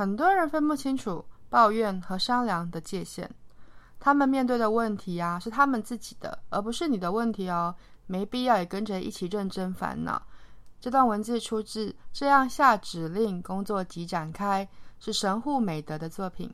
很多人分不清楚抱怨和商量的界限。他们面对的问题呀、啊，是他们自己的，而不是你的问题哦。没必要也跟着一起认真烦恼。这段文字出自《这样下指令，工作即展开》，是神户美德的作品。